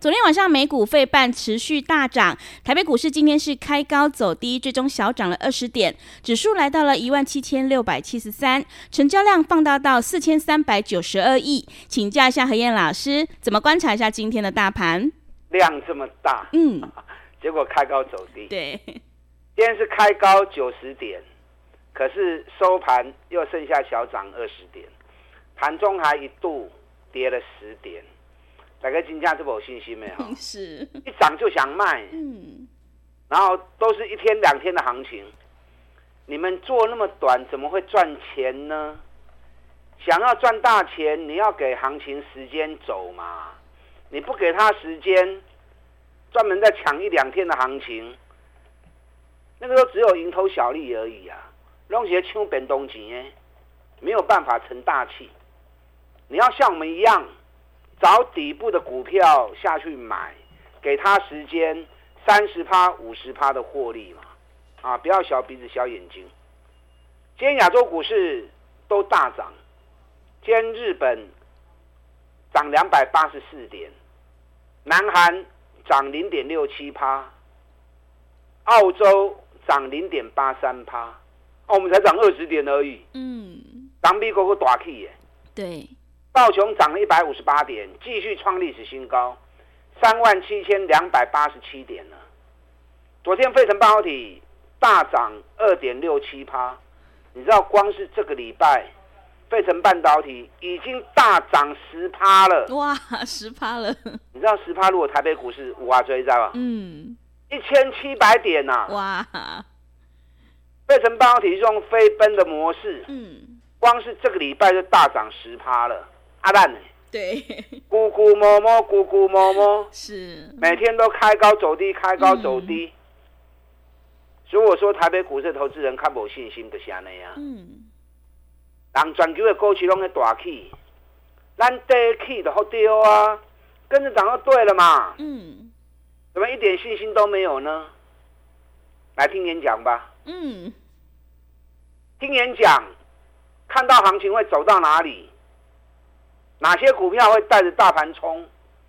昨天晚上美股费半持续大涨，台北股市今天是开高走低，最终小涨了二十点，指数来到了一万七千六百七十三，成交量放大到四千三百九十二亿。请教一下何燕老师，怎么观察一下今天的大盘？量这么大，嗯，结果开高走低。对，今天是开高九十点，可是收盘又剩下小涨二十点，盘中还一度跌了十点。大概金价这么有信心没有？是，一涨就想卖，嗯，然后都是一天两天的行情，你们做那么短，怎么会赚钱呢？想要赚大钱，你要给行情时间走嘛，你不给他时间，专门在抢一两天的行情，那个时候只有蝇头小利而已啊，弄些抢变动钱，没有办法成大器。你要像我们一样。找底部的股票下去买，给他时间三十趴、五十趴的获利嘛，啊，不要小鼻子小眼睛。今天亚洲股市都大涨，今天日本涨两百八十四点，南韩涨零点六七趴，澳洲涨零点八三趴，哦，我们才涨二十点而已。嗯，当美国个大气耶。对。道琼涨了一百五十八点，继续创历史新高，三万七千两百八十七点呢。昨天费城半导体大涨二点六七趴，你知道光是这个礼拜，费城半导体已经大涨十趴了。哇，十趴了！你知道十趴如果台北股市五啊追，知道吧？嗯，一千七百点呐、啊！哇，费城半导体是用飞奔的模式，嗯，光是这个礼拜就大涨十趴了。阿烂呢？对，咕咕摸摸，咕咕摸摸，是每天都开高走低，开高走低。嗯、如果说台北股市投资人看不信心，就像那样。嗯，人全球的股市拢在大起，咱低起就好丢啊，跟着涨就对了嘛。嗯，怎么一点信心都没有呢？来听演讲吧。嗯，听演讲，看到行情会走到哪里？哪些股票会带着大盘冲？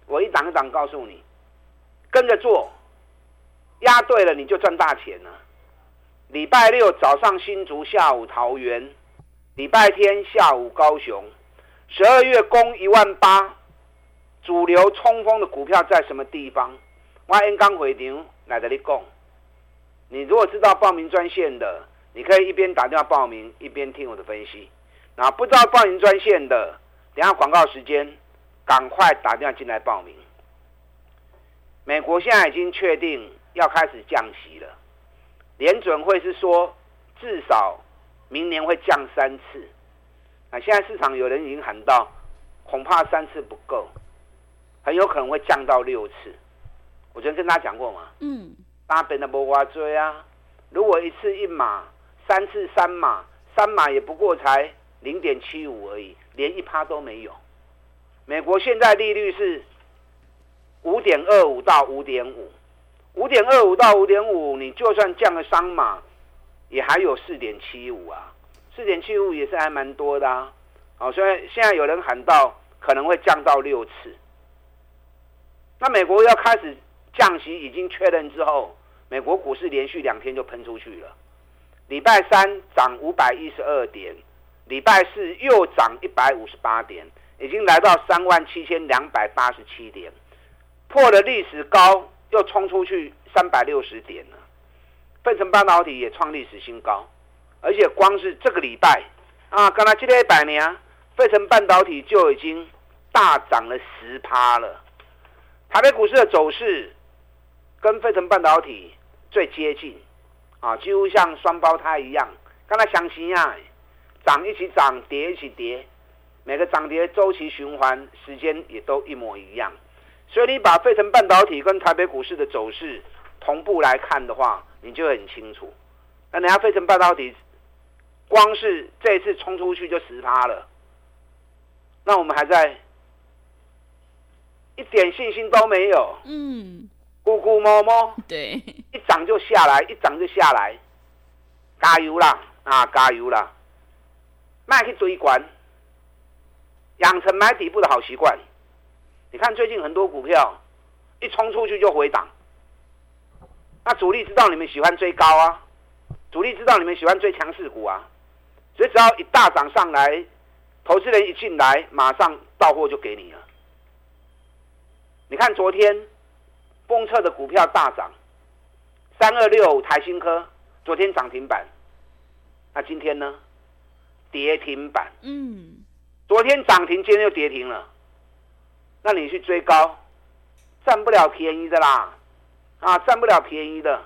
我一档一档告诉你，跟着做，押对了你就赚大钱了。礼拜六早上新竹，下午桃园，礼拜天下午高雄，十二月供一万八，主流冲锋的股票在什么地方？我刚刚回场来这里讲。你如果知道报名专线的，你可以一边打电话报名，一边听我的分析。那不知道报名专线的，等下广告时间，赶快打电话进来报名。美国现在已经确定要开始降息了，联准会是说至少明年会降三次。那现在市场有人已经喊到，恐怕三次不够，很有可能会降到六次。我昨天跟大家讲过嘛，嗯，大本的不挖追啊，如果一次一码，三次三码，三码也不过才零点七五而已。连一趴都没有。美国现在利率是五点二五到五点五，五点二五到五点五，你就算降了三码，也还有四点七五啊，四点七五也是还蛮多的啊。好，所以现在有人喊到可能会降到六次。那美国要开始降息已经确认之后，美国股市连续两天就喷出去了。礼拜三涨五百一十二点。礼拜四又涨一百五十八点，已经来到三万七千两百八十七点，破了历史高，又冲出去三百六十点了。费城半导体也创历史新高，而且光是这个礼拜啊，刚才今天一百年，费城半导体就已经大涨了十趴了。台北股市的走势跟费城半导体最接近，啊，几乎像双胞胎一样，跟它相亲啊，涨一起涨，跌一起跌，每个涨跌周期循环时间也都一模一样。所以你把费城半导体跟台北股市的走势同步来看的话，你就很清楚。那人家费城半导体光是这一次冲出去就十趴了，那我们还在一点信心都没有。嗯，咕咕摸摸，对，一涨就下来，一涨就下来，加油啦啊，加油啦！卖去追关，养成买底部的好习惯。你看最近很多股票一冲出去就回档，那主力知道你们喜欢追高啊，主力知道你们喜欢追强势股啊，所以只要一大涨上来，投资人一进来，马上到货就给你了。你看昨天封测的股票大涨，三二六台新科昨天涨停板，那今天呢？跌停板。嗯，昨天涨停，今天又跌停了。那你去追高，占不了便宜的啦，啊，占不了便宜的。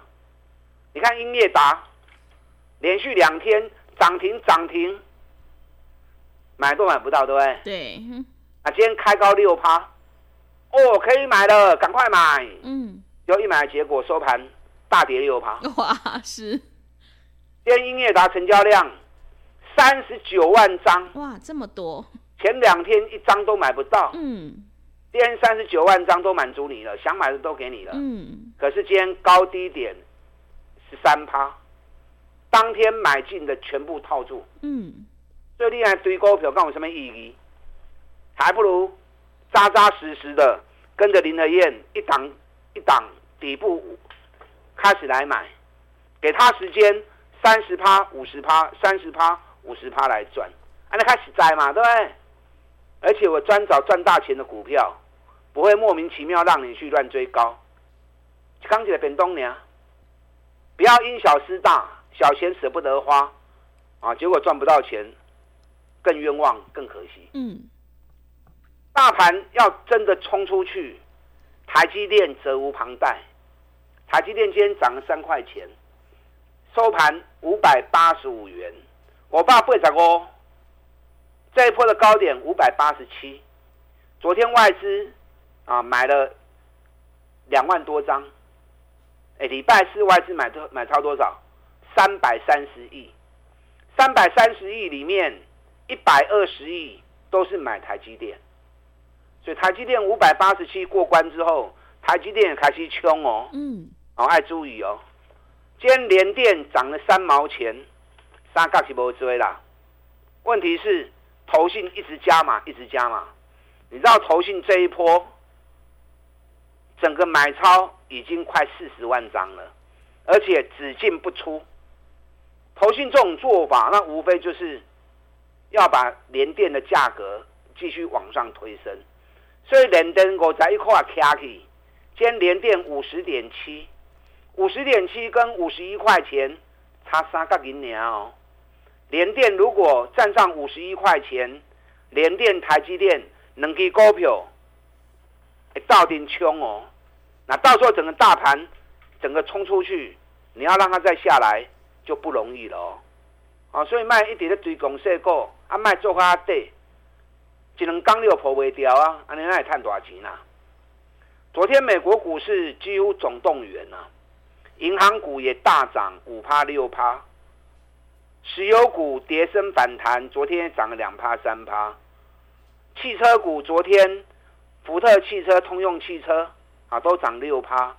你看英业达，连续两天涨停涨停，买都买不到，对不对？对。啊，今天开高六趴，哦，可以买了，赶快买。嗯。就一买，结果收盘大跌六趴。哇，是。今天英业达成交量三十九万张。哇，这么多。前两天一张都买不到。嗯。今天三十九万张都满足你了，想买的都给你了。嗯。可是今天高低点十三趴，当天买进的全部套住。嗯。最厉害堆高票，干我什么意义？还不如扎扎实实的跟着林和燕一档一档底部开始来买，给他时间三十趴、五十趴、三十趴、五十趴来赚，啊，那开始栽嘛，对不对？而且我专找赚大钱的股票。不会莫名其妙让你去乱追高，刚起来变东娘，不要因小失大，小钱舍不得花，啊，结果赚不到钱，更冤枉，更可惜。嗯，大盘要真的冲出去，台积电责无旁贷。台积电今天涨了三块钱，收盘五百八十五元，我爸不会涨哦。这一波的高点五百八十七，昨天外资。啊，买了两万多张，哎，礼拜四外资买多买超多少？三百三十亿，三百三十亿里面一百二十亿都是买台积电，所以台积电五百八十七过关之后，台积电也开始冲哦，嗯，哦，爱注意哦，今天联电涨了三毛钱，三角是无追啦，问题是投信一直加嘛，一直加嘛，你知道投信这一波？整个买超已经快四十万张了，而且只进不出。投信这种做法，那无非就是要把联电的价格继续往上推升。所以联电我在一块卡起，今天联电五十点七，五十点七跟五十一块钱差三个银两。联电如果站上五十一块钱，联电、台积电能给股票。到底冲哦，那到时候整个大盘整个冲出去，你要让它再下来就不容易了哦。啊，所以卖一点的追公设股，啊卖做卡底，只能刚六破未掉啊，安尼那也赚多少钱啊？昨天美国股市几乎总动员啊，银行股也大涨五趴六趴，石油股跌升反弹，昨天涨了两趴三趴，汽车股昨天。福特汽车、通用汽车啊，都涨六趴，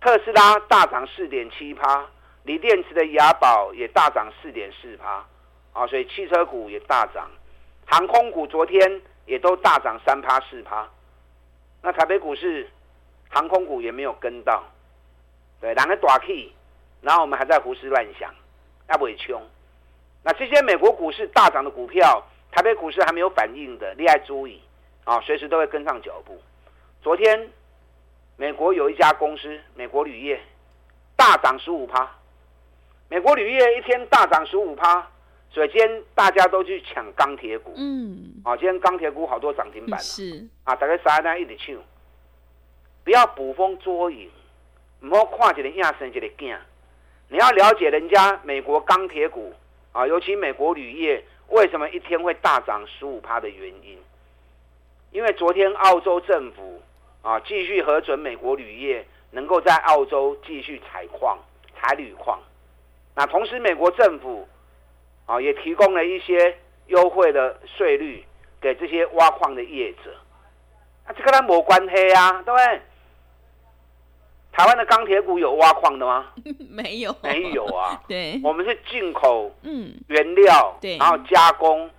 特斯拉大涨四点七趴，锂电池的雅宝也大涨四点四趴，啊，所以汽车股也大涨，航空股昨天也都大涨三趴四趴，那台北股市航空股也没有跟到，对，两个大 key，然后我们还在胡思乱想，要不会穷，那这些美国股市大涨的股票，台北股市还没有反应的，你要注意。啊，随时都会跟上脚步。昨天，美国有一家公司，美国铝业大涨十五趴。美国铝业一天大涨十五趴，所以今天大家都去抢钢铁股。嗯。啊，今天钢铁股好多涨停板。是。啊，大概啥呢？一直抢。不要捕风捉影，唔好看一个影生一个惊。你要了解人家美国钢铁股啊，尤其美国铝业为什么一天会大涨十五趴的原因，因为昨天澳洲政府啊继续核准美国铝业能够在澳洲继续采矿、采铝矿，那同时美国政府啊也提供了一些优惠的税率给这些挖矿的业者。啊，这跟他没关系啊，对不对？台湾的钢铁股有挖矿的吗？没有，没有啊。对，我们是进口，嗯，原料，对，然后加工，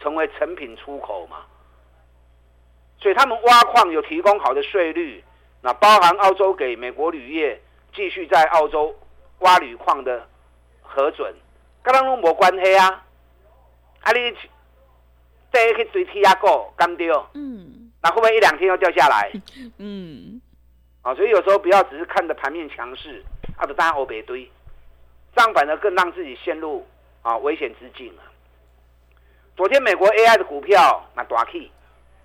成为成品出口嘛。所以他们挖矿有提供好的税率，那包含澳洲给美国铝业继续在澳洲挖铝矿的核准，跟他们没关系啊。啊，你这去追踢压股，干掉，嗯。那会不会一两天又掉下来？嗯，啊，所以有时候不要只是看着盘面强势，啊，就当欧北堆，这样反而更让自己陷入啊危险之境啊。昨天美国 AI 的股票那大起，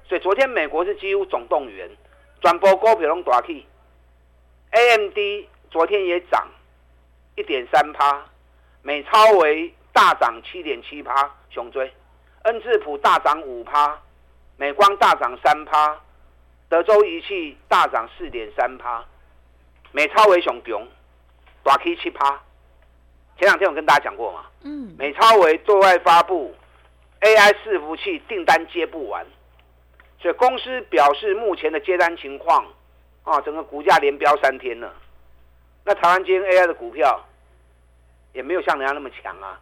所以昨天美国是几乎总动员，转播股票拢大起。AMD 昨天也涨一点三趴，美超为大涨七点七趴，雄追，恩智浦大涨五趴。美光大涨三趴，德州仪器大涨四点三趴，美超为熊熊，大 K 七趴。前两天我跟大家讲过嘛，嗯，美超为对外发布 AI 伺服器订单接不完，所以公司表示目前的接单情况啊，整个股价连飙三天了。那台湾今天 AI 的股票也没有像人家那么强啊，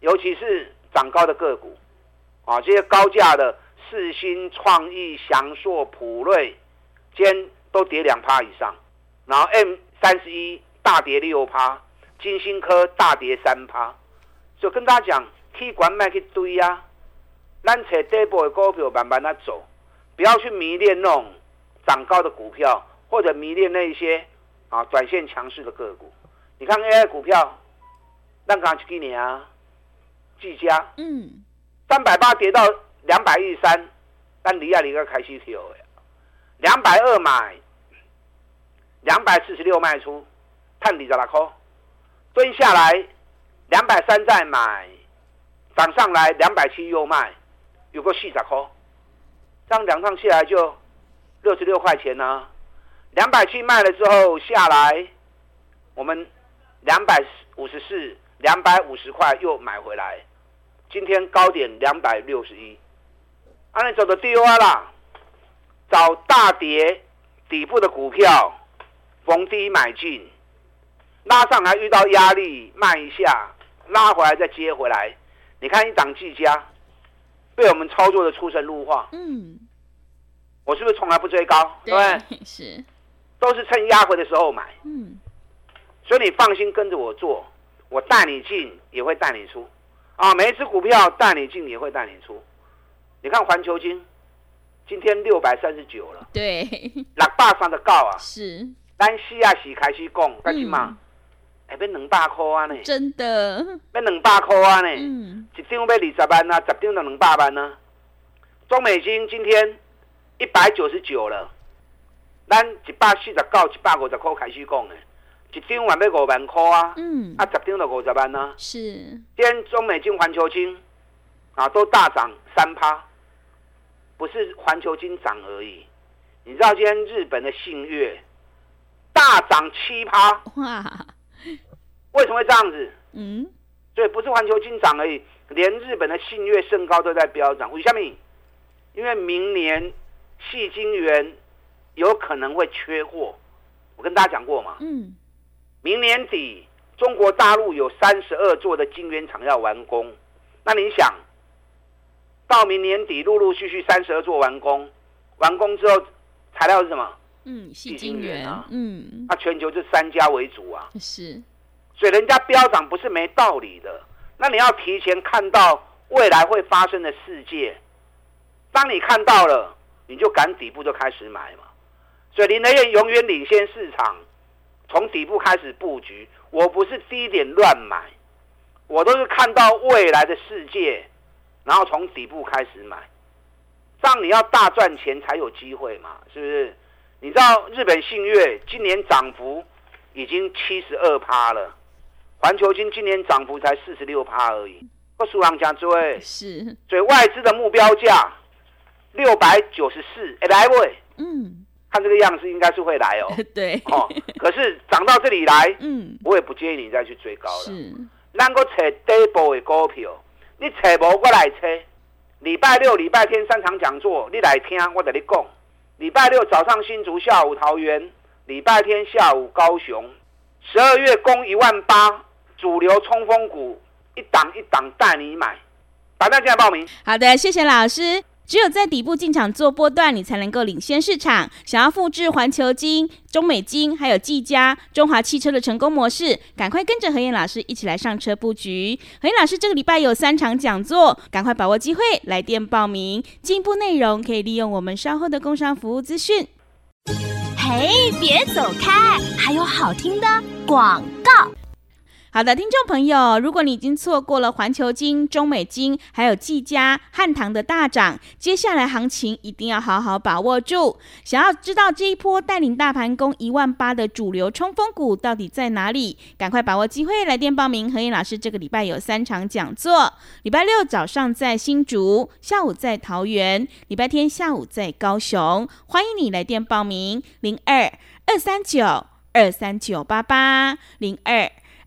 尤其是涨高的个股啊，这些高价的。世芯、创意、祥硕、普瑞，今都跌两趴以上，然后 M 三十一大跌六趴，金星科大跌三趴，就跟大家讲，去管卖去堆啊，咱找底部的股票慢慢的走，不要去迷恋那种涨高的股票，或者迷恋那一些啊短线强势的个股。你看 AI 股票，那刚去几年啊？技嘉，嗯，三百八跌到。两百一十三，但离啊离个开始跳的，两百二买，两百四十六卖出，探底在哪块？蹲下来，两百三再买，涨上来两百七又卖，有个四十块，这样两趟下来就六十六块钱呢、啊。两百七卖了之后下来，我们两百五十四，两百五十块又买回来，今天高点两百六十一。按你走的低洼啦，找大跌底部的股票，逢低买进，拉上来遇到压力卖一下，拉回来再接回来。你看一档技嘉，被我们操作的出神入化。嗯，我是不是从来不追高？对，对是，都是趁压回的时候买。嗯，所以你放心跟着我做，我带你进也会带你出，啊，每一只股票带你进也会带你出。你看环球金，今天六百三十九了。对，六百三的高啊。是。咱四啊是开始讲，干什么？哎，变两百块啊呢？真的。变两百块啊呢？嗯。一张要二十万啊，十张就两百万啊。中美金今天一百九十九了，咱一百四十九、一百五十块开始讲的，一张还要五万块啊。嗯。啊，十张就五十万啊。是。今天中美金、环球金啊，都大涨三趴。不是环球金涨而已，你知道今天日本的信越大涨七趴哇？为什么会这样子？嗯，对，不是环球金涨而已，连日本的信越、胜高都在飙涨。为什么？因为明年矽晶圆有可能会缺货，我跟大家讲过嘛。嗯，明年底中国大陆有三十二座的晶圆厂要完工，那你想？到明年底，陆陆续续三十二座完工，完工之后，材料是什么？嗯，细晶圆啊。嗯，那全球这三家为主啊。是，所以人家飙涨不是没道理的。那你要提前看到未来会发生的世界，当你看到了，你就赶底部就开始买嘛。所以林德燕永远领先市场，从底部开始布局。我不是低点乱买，我都是看到未来的世界。然后从底部开始买，这样你要大赚钱才有机会嘛，是不是？你知道日本信越今年涨幅已经七十二趴了，环球金今年涨幅才四十六趴而已，个数量讲追，是，所以外资的目标价六百九十四，哎来喂，嗯，看这个样子应该是会来哦，对，哦，可是涨到这里来，嗯，我也不建议你再去追高了，是，咱个找底部的股票，你找无我来找，礼拜六、礼拜天三场讲座，你来听我跟你讲，礼拜六早上新竹，下午桃园，礼拜天下午高雄，十二月攻一万八，主流冲锋股一档一档带你买，打电话进来报名。好的，谢谢老师。只有在底部进场做波段，你才能够领先市场。想要复制环球金、中美金还有技嘉、中华汽车的成功模式，赶快跟着何燕老师一起来上车布局。何燕老师这个礼拜有三场讲座，赶快把握机会来电报名。进一步内容可以利用我们稍后的工商服务资讯。嘿，别走开，还有好听的广告。好的，听众朋友，如果你已经错过了环球金、中美金，还有技嘉、汉唐的大涨，接下来行情一定要好好把握住。想要知道这一波带领大盘攻一万八的主流冲锋股到底在哪里？赶快把握机会来电报名。何燕老师这个礼拜有三场讲座，礼拜六早上在新竹，下午在桃园，礼拜天下午在高雄，欢迎你来电报名：零二二三九二三九八八零二。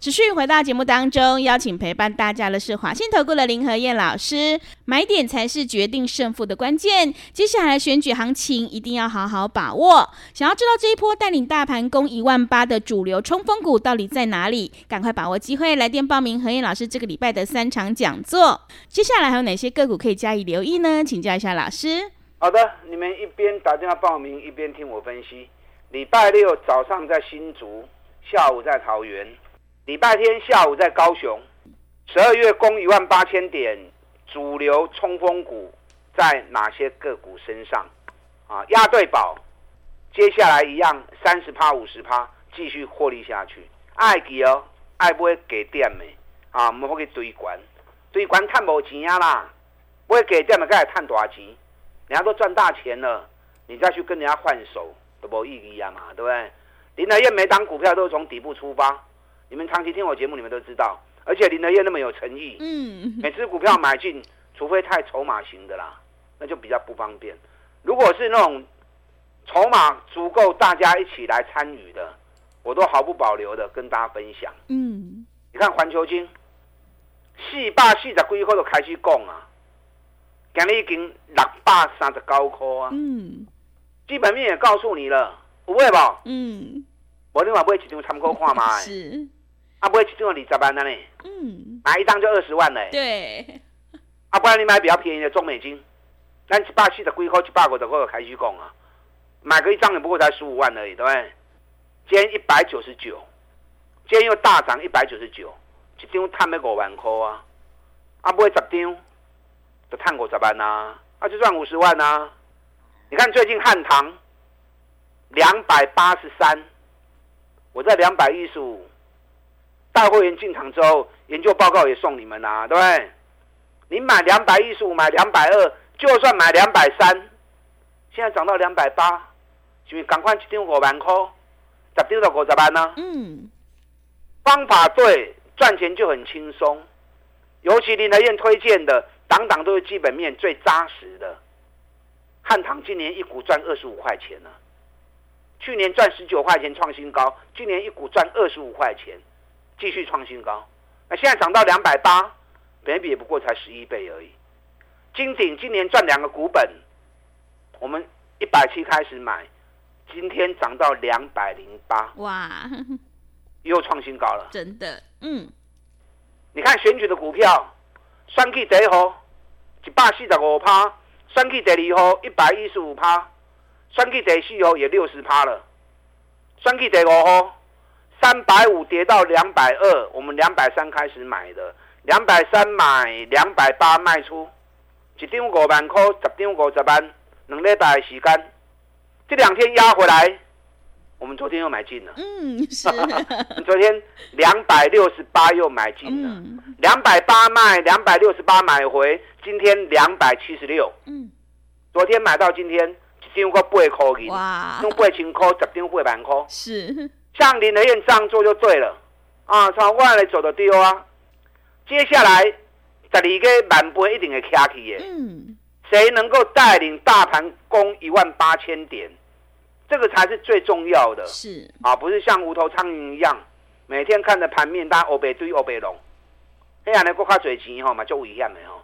持续回到节目当中，邀请陪伴大家的是华信投顾的林和燕老师。买点才是决定胜负的关键，接下来选举行情一定要好好把握。想要知道这一波带领大盘攻一万八的主流冲锋股到底在哪里？赶快把握机会来电报名何燕老师这个礼拜的三场讲座。接下来还有哪些个股可以加以留意呢？请教一下老师。好的，你们一边打电话报名，一边听我分析。礼拜六早上在新竹，下午在桃园。礼拜天下午在高雄，十二月攻一万八千点，主流冲锋股在哪些个股身上？啊，压对宝，接下来一样三十趴五十趴继续获利下去。爱记哦，爱不会给点的啊，唔好去追关，追关赚无钱啊啦，不会给点的，该来赚大钱。人家都赚大钱了，你再去跟人家换手都没意义啊嘛，对不对？林德燕每档股票都是从底部出发。你们长期听我节目，你们都知道，而且林德燕那么有诚意，嗯，每支股票买进，除非太筹码型的啦，那就比较不方便。如果是那种筹码足够，大家一起来参与的，我都毫不保留的跟大家分享。嗯，你看环球金，四百四十几块就开始讲啊，今日已经六百三十九块啊，嗯，基本面也告诉你了，有会吧？嗯，我另外买一张参考看嘛。是。啊，不会去中了二十万了呢。嗯，买一张就二十万嘞。对。啊，不然你买比较便宜的中美金，咱一百四十几块、一百五十块开始讲啊，买个一张也不过才十五万而已，对不对？今天一百九十九，今天又大涨一百九十九，一张赚了五万块啊。啊，不会十张就赚五十万呐，啊就赚五十万呐。你看最近汉唐两百八十三，我在两百一十五。大会员进场之后，研究报告也送你们啦、啊，对不对？你买两百一十五，买两百二，就算买两百三，现在涨到两百八，是不是赶快去订五万块，十张到五十万呢？嗯，方法对，赚钱就很轻松。尤其林德燕推荐的，档档都是基本面最扎实的。汉唐今年一股赚二十五块钱呢，去年赚十九块钱创新高，今年一股赚二十五块钱。继续创新高，那现在涨到两百八，本益比也不过才十一倍而已。金鼎今年赚两个股本，我们一百七开始买，今天涨到两百零八，哇，又创新高了。真的，嗯，你看选举的股票，选举第一号一百四十五趴，选举第二号一百一十五趴，选举第四号也六十趴了，选举第五号。三百五跌到两百二，我们两百三开始买的，两百三买，两百八卖出，一张五万块，十张五十万，两礼拜的时间，这两天压回来，我们昨天又买进了。嗯，是。昨天两百六十八又买进了，两百八卖，两百六十八买回，今天两百七十六。嗯，昨天买到今天，一张过八块银，哇，用八千块，十张八万块。是，像林德燕这样做就对了啊，从外来走的丢啊。接下来十二个万倍一定会卡起的。嗯，谁能够带领大盘攻一万八千点？这个才是最重要的，是啊，不是像无头苍蝇一样，每天看着盘面，大家欧北对欧北龙，这样的国卡嘴钱吼嘛就危险的吼，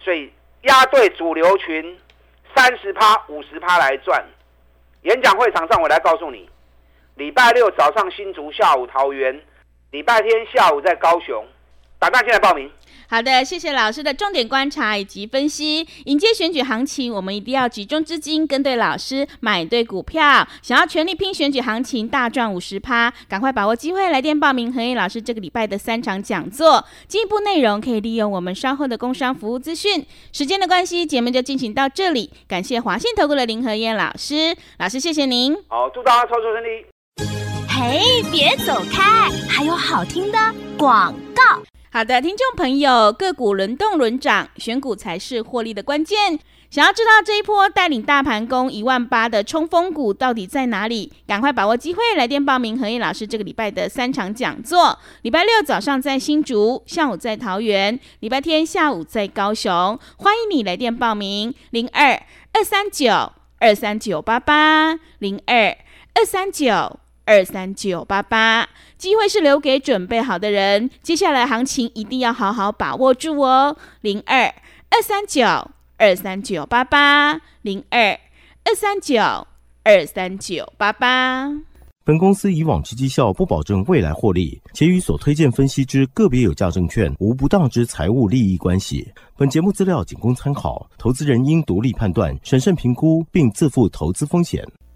所以压对主流群三十趴五十趴来赚。演讲会场上我来告诉你，礼拜六早上新竹，下午桃园，礼拜天下午在高雄，打电话进来报名。好的，谢谢老师的重点观察以及分析。迎接选举行情，我们一定要集中资金，跟对老师，买对股票。想要全力拼选举行情，大赚五十趴，赶快把握机会，来电报名。何燕老师这个礼拜的三场讲座，进一步内容可以利用我们稍后的工商服务资讯。时间的关系，节目就进行到这里。感谢华信投顾的林和燕老师，老师谢谢您。好，祝大家操作顺利。嘿，别走开，还有好听的广告。好的，听众朋友，个股轮动轮涨，选股才是获利的关键。想要知道这一波带领大盘攻一万八的冲锋股到底在哪里？赶快把握机会，来电报名何毅老师这个礼拜的三场讲座。礼拜六早上在新竹，下午在桃园，礼拜天下午在高雄。欢迎你来电报名：零二二三九二三九八八零二二三九二三九八八。机会是留给准备好的人，接下来行情一定要好好把握住哦。零二二三九二三九八八，零二二三九二三九八八。本公司以往之绩效不保证未来获利，且与所推荐分析之个别有价证券无不当之财务利益关系。本节目资料仅供参考，投资人应独立判断、审慎评估，并自负投资风险。